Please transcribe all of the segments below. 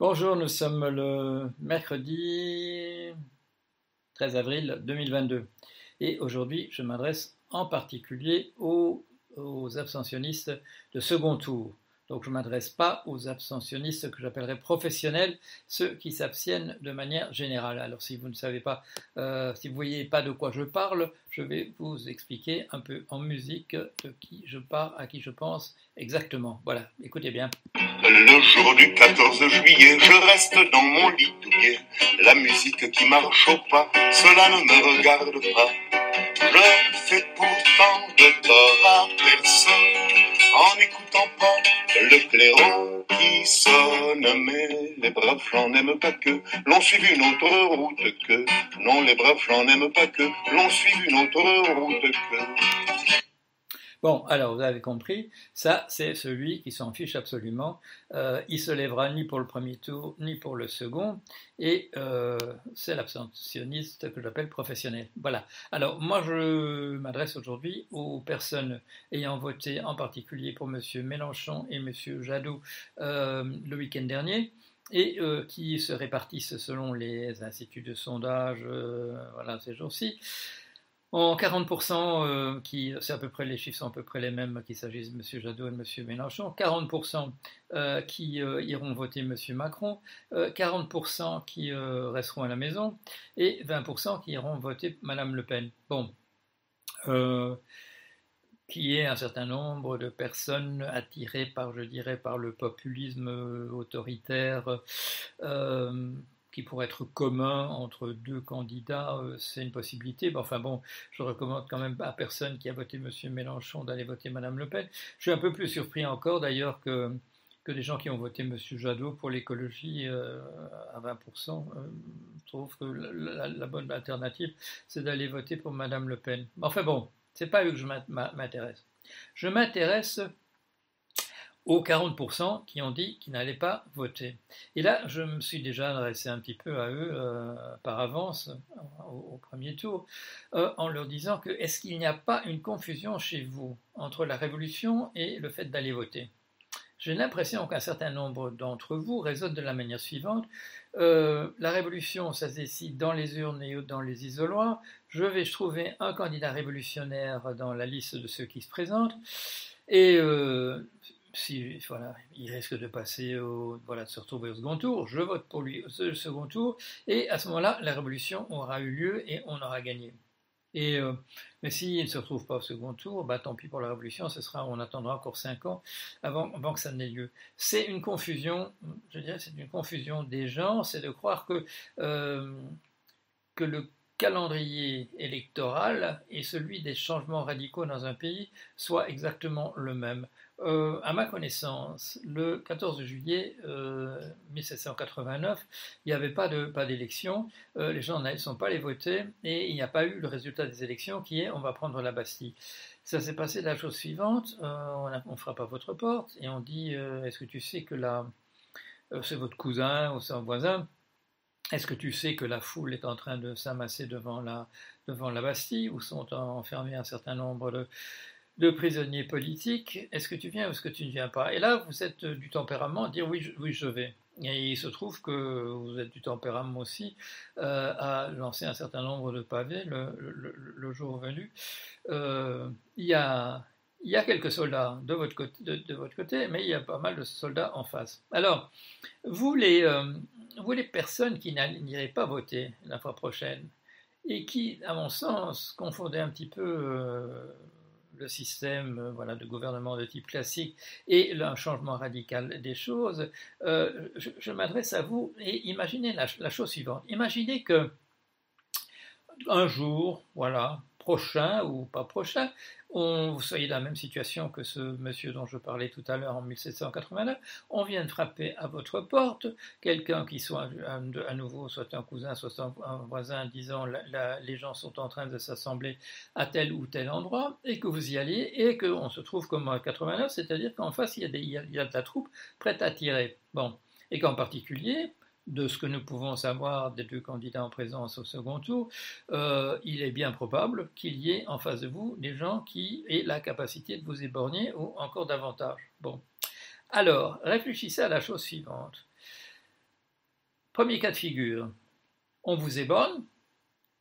Bonjour, nous sommes le mercredi 13 avril 2022 et aujourd'hui je m'adresse en particulier aux, aux, abstentionnistes de second tour. Donc je ne m'adresse pas aux abstentionnistes que j'appellerais professionnels, ceux qui s'abstiennent de manière générale. Alors si vous ne savez pas, euh, si vous ne voyez pas de quoi je parle, je vais vous expliquer un peu en musique de qui je parle, à qui je pense exactement. Voilà, écoutez bien. Le jour du 14 juillet, je reste dans mon lit douillet. La musique qui marche au pas, cela ne me regarde pas. Je fais pourtant de tort à personne en n'écoutant pas le clairon qui sonne. Mais les braves flancs n'aiment pas que l'on suive une autre route que. Non, les braves flancs n'aiment pas que l'on suive une autre route que. Bon, alors vous avez compris, ça c'est celui qui s'en fiche absolument. Euh, il se lèvera ni pour le premier tour ni pour le second, et euh, c'est l'abstentionniste que j'appelle professionnel. Voilà. Alors moi je m'adresse aujourd'hui aux personnes ayant voté en particulier pour M. Mélenchon et M. Jadot euh, le week-end dernier et euh, qui se répartissent selon les instituts de sondage voilà, ces jours-ci. En 40%, euh, qui, c'est à peu près les chiffres sont à peu près les mêmes qu'il s'agisse de M. Jadot et de M. Mélenchon, 40% euh, qui euh, iront voter M. Macron, 40% qui resteront à la maison et 20% qui iront voter Mme Le Pen. Bon, qui est un certain nombre de personnes attirées par, je dirais, par le populisme autoritaire qui pourrait être commun entre deux candidats, euh, c'est une possibilité. enfin bon, je recommande quand même à personne qui a voté M. Mélenchon d'aller voter Mme Le Pen. Je suis un peu plus surpris encore d'ailleurs que, que des gens qui ont voté M. Jadot pour l'écologie euh, à 20%. Euh, je trouve que la, la bonne alternative, c'est d'aller voter pour Mme Le Pen. Enfin bon, c'est pas eux que je m'intéresse. Je m'intéresse aux 40% qui ont dit qu'ils n'allaient pas voter. Et là, je me suis déjà adressé un petit peu à eux euh, par avance, au, premier tour, euh, en leur disant que est-ce qu'il n'y a pas une confusion chez vous entre la révolution et le fait d'aller voter? J'ai l'impression qu'un certain nombre d'entre vous raisonnent de la manière suivante. Euh, la révolution, ça se décide dans les urnes et dans les isoloirs. Je vais trouver un candidat révolutionnaire dans la liste de ceux qui se présentent. Et si voilà, il risque de passer au, voilà, de se retrouver au second tour, je vote pour lui au second tour, et à ce moment-là, la révolution aura eu lieu et on aura gagné. Et, euh, mais s'il ne se retrouve pas au second tour, bah, tant pis pour la révolution, ce sera, on attendra encore cinq ans avant, avant que ça n'ait lieu. C'est une confusion, je dirais, c'est une confusion des gens, c'est de croire que, euh, que le calendrier électoral et celui des changements radicaux dans un pays soit exactement le même. Euh, à ma connaissance, le 14 juillet 1789, euh, il n'y avait pas d'élection, euh, les gens ne sont pas allés voter et il n'y a pas eu le résultat des élections qui est on va prendre la Bastille. Ça s'est passé de la chose suivante, on, frappe à votre porte et on dit est-ce que tu sais que là, c'est votre cousin ou c'est un voisin? Est-ce que tu sais que la foule est en train de s'amasser devant la, Bastille, où sont enfermés un certain nombre de, de prisonniers politiques? Est-ce que tu viens ou est-ce que tu ne viens pas? Et là, vous êtes du tempérament à dire oui, je, oui, je vais. Et il se trouve que vous êtes du tempérament aussi euh, à lancer un certain nombre de pavés le, jour venu. Euh, il, y a, il y a quelques soldats de votre, côté, mais il y a pas mal de soldats en face. Alors, vous les, euh, vous les personnes qui n'iraient pas voter la fois prochaine et qui, à mon sens, confondaient un petit peu euh, le système euh, voilà, de gouvernement de type classique et un changement radical des choses, je, m'adresse à vous et imaginez la, la, chose suivante. Imaginez que un jour, voilà, prochain ou pas prochain, on, vous soyez dans la même situation que ce monsieur dont je parlais tout à l'heure en 1789, on vient de frapper à votre porte, quelqu'un qui soit à, nouveau soit un cousin, soit un, voisin disant les gens sont en train de s'assembler à tel ou tel endroit, et que vous y alliez, et qu'on se trouve comme en 89, c'est-à-dire qu'en face il y, a des, il y a de la troupe prête à tirer. Bon. Et qu'en particulier, de ce que nous pouvons savoir des deux candidats en présence au second tour, euh, il est bien probable qu'il y ait en face de vous des gens qui aient la capacité de vous éborgner ou encore davantage. Bon. Alors, réfléchissez à la chose suivante. Premier cas de figure, on vous éborne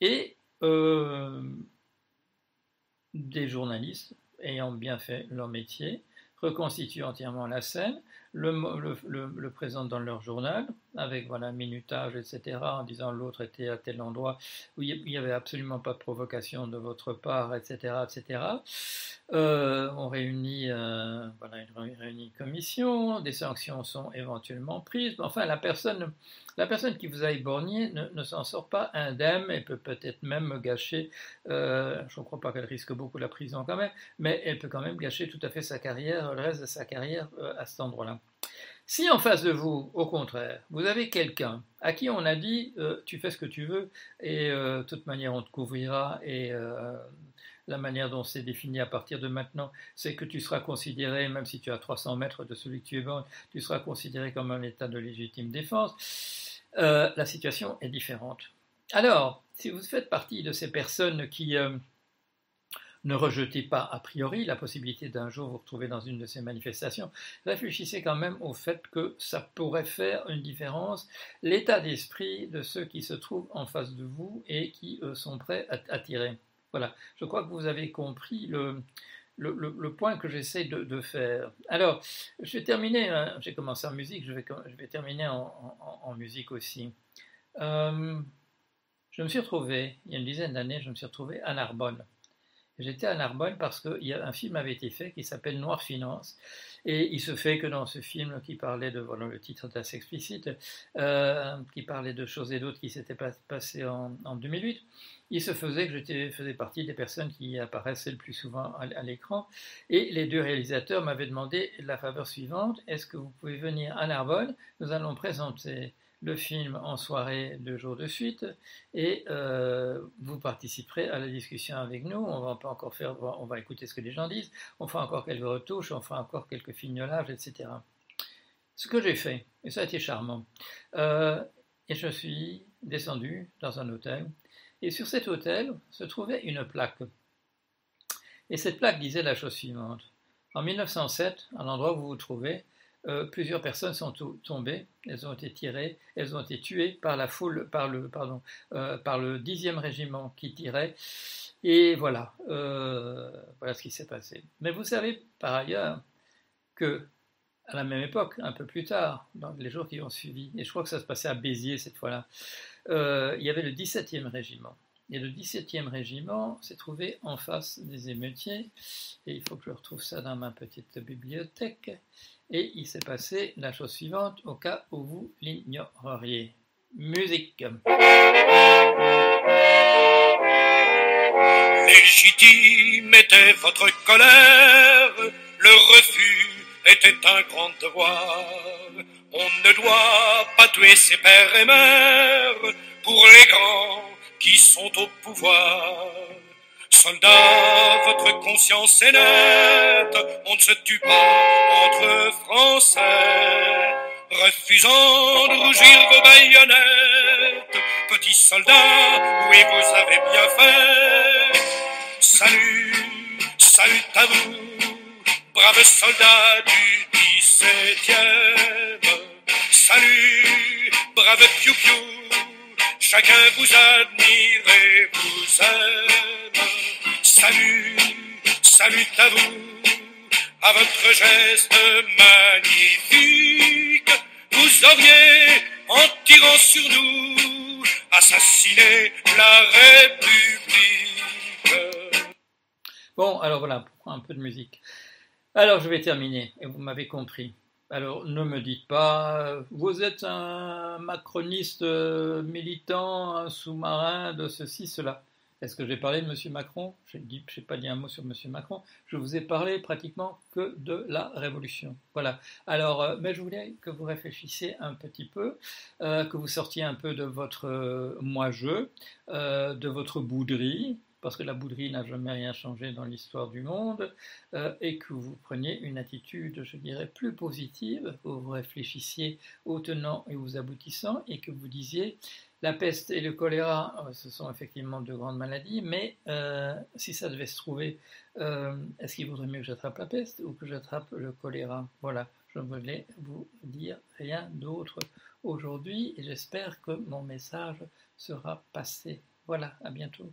et des journalistes ayant bien fait leur métier reconstituent entièrement la scène, le, le, dans leur journal, avec voilà, minutage, etc., en disant l'autre était à tel endroit où il n'y avait absolument pas de provocation de votre part, etc., etc. Euh, on réunit, euh, voilà, une, commission, des sanctions sont éventuellement prises. Enfin, la personne, la personne qui vous a éborgné ne, s'en sort pas indemne et peut peut-être même gâcher, euh, je ne crois pas qu'elle risque beaucoup la prison quand même, mais elle peut quand même gâcher tout à fait sa carrière, le reste de sa carrière à cet endroit-là. Si en face de vous, au contraire, vous avez quelqu'un à qui on a dit tu fais ce que tu veux et de toute manière on te couvrira et la manière dont c'est défini à partir de maintenant, c'est que tu seras considéré, même si tu as 300 mètres de celui que tu es bon, tu seras considéré comme un état de légitime défense. Euh, la situation est différente. Alors, si vous faites partie de ces personnes qui euh, ne rejetez pas a priori la possibilité d'un jour vous retrouver dans une de ces manifestations, réfléchissez quand même au fait que ça pourrait faire une différence, l'état d'esprit de ceux qui se trouvent en face de vous et qui sont prêts à tirer. Voilà, je crois que vous avez compris le, le, point que j'essaie de, faire. Alors, je vais terminer, hein, j'ai commencé en musique, je vais, je vais terminer en, musique aussi. Euh, je me suis retrouvé, il y a une dizaine d'années, je me suis retrouvé à Narbonne. J'étais à Narbonne parce qu'un film avait été fait qui s'appelle Noir Finance. Et il se fait que dans ce film qui parlait de, voilà, le titre est assez explicite, euh, qui parlait de choses et d'autres qui s'étaient passées en, en, 2008, il se faisait que je faisais partie des personnes qui apparaissaient le plus souvent à, l'écran. Et les deux réalisateurs m'avaient demandé la faveur suivante, est-ce que vous pouvez venir à Narbonne? Nous allons présenter le film en soirée deux jours de suite et euh, vous participerez à la discussion avec nous. On va pas encore faire, on va écouter ce que les gens disent, on fera encore quelques retouches, on fera encore quelques fignolages, etc. Ce que j'ai fait, et ça a été charmant, euh, et je suis descendu dans un hôtel, et sur cet hôtel se trouvait une plaque. Et cette plaque disait la chose suivante. En 1907, à l'endroit où vous vous trouvez, euh, plusieurs personnes sont tombées, elles ont été tirées, elles ont été tuées par la foule, par le, pardon, euh, par le 10e régiment qui tirait. Et voilà, euh, voilà ce qui s'est passé. Mais vous savez par ailleurs que à la même époque, un peu plus tard, dans les jours qui ont suivi, et je crois que ça se passait à Béziers cette fois-là, il y avait le 17e régiment. Et le 17e régiment s'est trouvé en face des émeutiers, et il faut que je retrouve ça dans ma petite bibliothèque. Et il s'est passé la chose suivante au cas où vous l'ignoreriez. Musique. Légitime était votre colère, le refus était un grand devoir. On ne doit pas tuer ses pères et mères pour les grands qui sont au pouvoir. Soldats, votre conscience est nette, on ne se tue pas entre Français. Refusant de rougir vos baïonnettes, petits soldats, oui, vous avez bien fait. Salut, salut à vous, braves soldats du 17e. Salut, braves piou-piou, chacun vous admire et vous aime. Salut, salut à vous, à votre geste magnifique. Vous auriez, en tirant sur nous, assassiné la République. Bon, alors voilà, un peu de musique. Alors je vais terminer, et vous m'avez compris. Alors ne me dites pas, vous êtes un macroniste euh, militant, un sous-marin de ceci, cela. Est-ce que j'ai parlé de M. Macron? Je n'ai pas dit un mot sur M. Macron. Je vous ai parlé pratiquement que de la Révolution. Voilà. Alors, euh, mais je voulais que vous réfléchissiez un petit peu, euh, que vous sortiez un peu de votre moi-je, de votre bouderie, parce que la bouderie n'a jamais rien changé dans l'histoire du monde, euh, et que vous preniez une attitude, je dirais, plus positive, que vous réfléchissiez aux tenants et aux aboutissants, et que vous disiez, la peste et le choléra, euh, ce sont effectivement deux grandes maladies, mais euh, si ça devait se trouver, est-ce qu'il vaudrait mieux que j'attrape la peste ou que j'attrape le choléra? Voilà, je voulais vous dire rien d'autre aujourd'hui et j'espère que mon message sera passé. Voilà, à bientôt.